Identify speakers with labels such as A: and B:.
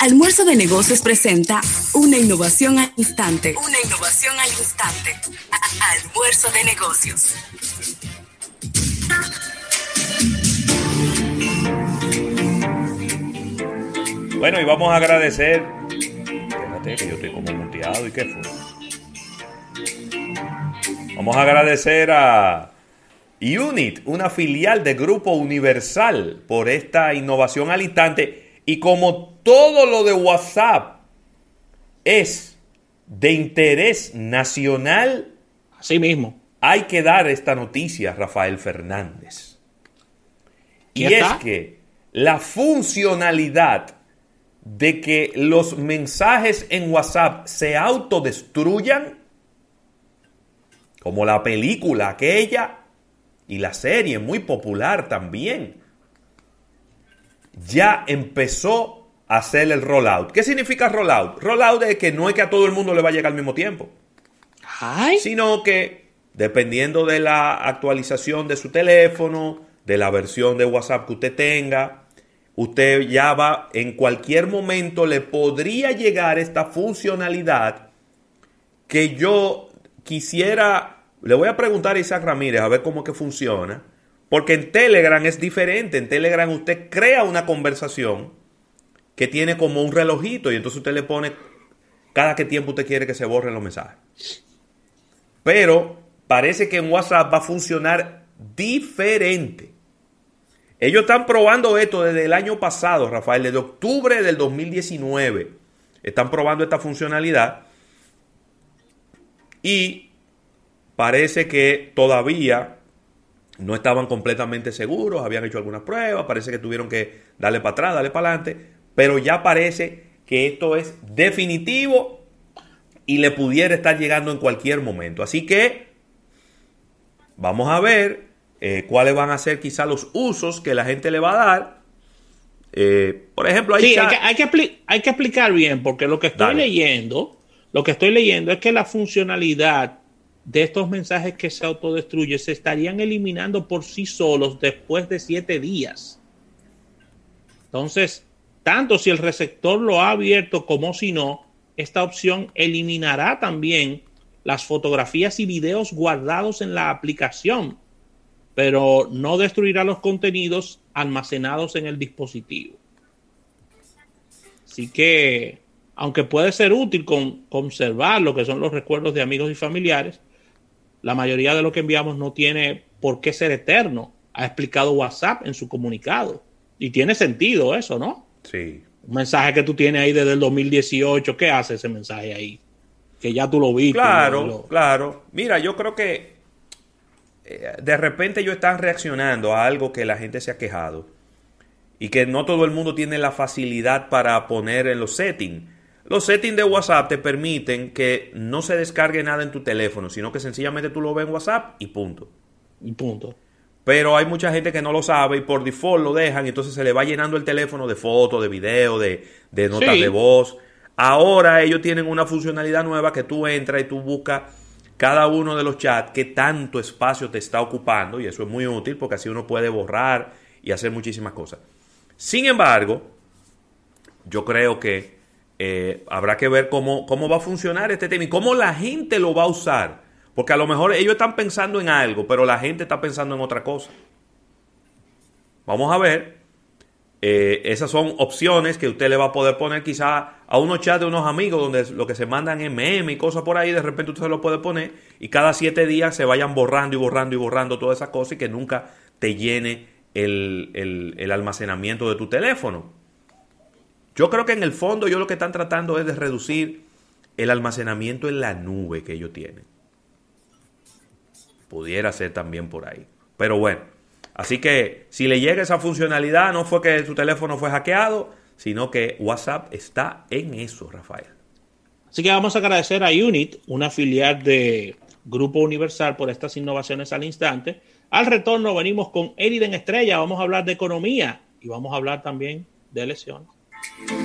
A: Almuerzo de Negocios presenta una innovación al instante. Una innovación al instante. Almuerzo de Negocios.
B: Bueno, y vamos a agradecer. Espérate, que yo estoy como muteado. ¿Y qué fue? Vamos a agradecer a Unit, una filial de Grupo Universal, por esta innovación al instante. Y como todo lo de WhatsApp es de interés nacional,
C: así mismo,
B: hay que dar esta noticia, Rafael Fernández. Y es que la funcionalidad de que los mensajes en WhatsApp se autodestruyan, como la película aquella, y la serie muy popular también, ya empezó a hacer el rollout. ¿Qué significa rollout? Rollout es que no es que a todo el mundo le va a llegar al mismo tiempo, sino que dependiendo de la actualización de su teléfono, de la versión de WhatsApp que usted tenga, usted ya va, en cualquier momento le podría llegar esta funcionalidad que yo quisiera le voy a preguntar a Isaac Ramírez a ver cómo que funciona. Porque en Telegram es diferente. En Telegram usted crea una conversación que tiene como un relojito y entonces usted le pone cada que tiempo usted quiere que se borren los mensajes. Pero parece que en WhatsApp va a funcionar diferente. Ellos están probando esto desde el año pasado, Rafael, desde octubre del 2019. Están probando esta funcionalidad. Y Parece que todavía no estaban completamente seguros, habían hecho algunas pruebas, parece que tuvieron que darle para atrás, darle para adelante, pero ya parece que esto es definitivo y le pudiera estar llegando en cualquier momento. Así que vamos a ver eh, cuáles van a ser quizá los usos que la gente le va a dar. Eh, por ejemplo,
C: hay, que, hay, que, hay, que, explicar bien, porque lo que estoy leyendo, lo que estoy leyendo es que la funcionalidad de estos mensajes que se autodestruyen se estarían eliminando por sí solos después de siete días. Entonces, tanto si el receptor lo ha abierto como si no, esta opción eliminará también las fotografías y videos guardados en la aplicación, pero no destruirá los contenidos almacenados en el dispositivo. Así que, aunque puede ser útil con, conservar lo que son los recuerdos de amigos y familiares, la mayoría de lo que enviamos no tiene por qué ser eterno. Ha explicado WhatsApp en su comunicado. Y tiene sentido eso, ¿no?
B: Sí.
C: Un mensaje que tú tienes ahí desde el 2018, ¿qué hace ese mensaje ahí? Que ya tú lo viste.
B: Claro, claro. Mira, yo creo que eh, de repente ellos están reaccionando a algo que la gente se ha quejado y que no todo el mundo tiene la facilidad para poner en los settings. Los settings de WhatsApp te permiten que no se descargue nada en tu teléfono, sino que sencillamente tú lo ves en WhatsApp y punto.
C: Y punto.
B: Pero hay mucha gente que no lo sabe y por default lo dejan y entonces se le va llenando el teléfono de fotos, de videos, de, notas de voz. Ahora ellos tienen una funcionalidad nueva que tú entras y tú buscas cada uno de los chats que tanto espacio te está ocupando y eso es muy útil porque así uno puede borrar y hacer muchísimas cosas. Sin embargo, yo creo que eh, habrá que ver cómo, cómo va a funcionar este tema y cómo la gente lo va a usar. Porque a lo mejor ellos están pensando en algo, pero la gente está pensando en otra cosa. Vamos a ver. Eh, esas son opciones que usted le va a poder poner quizá a unos chats de unos amigos donde lo que se mandan es meme y cosas por ahí, de repente usted se lo puede poner y cada siete días se vayan borrando y borrando y borrando todas esas cosas y que nunca te llene el almacenamiento de tu teléfono. Yo creo que en el fondo ellos lo que están tratando es de reducir el almacenamiento en la nube que ellos tienen. Pudiera ser también por ahí. Pero bueno, así que si le llega esa funcionalidad, no fue que su teléfono fue hackeado, sino que WhatsApp está en eso, Rafael.
C: Así que vamos a agradecer a Unit, una filial de Grupo Universal, por estas innovaciones al instante. Al retorno venimos con Eriden Estrella, vamos a hablar de economía y vamos a hablar también de elecciones. Thank you.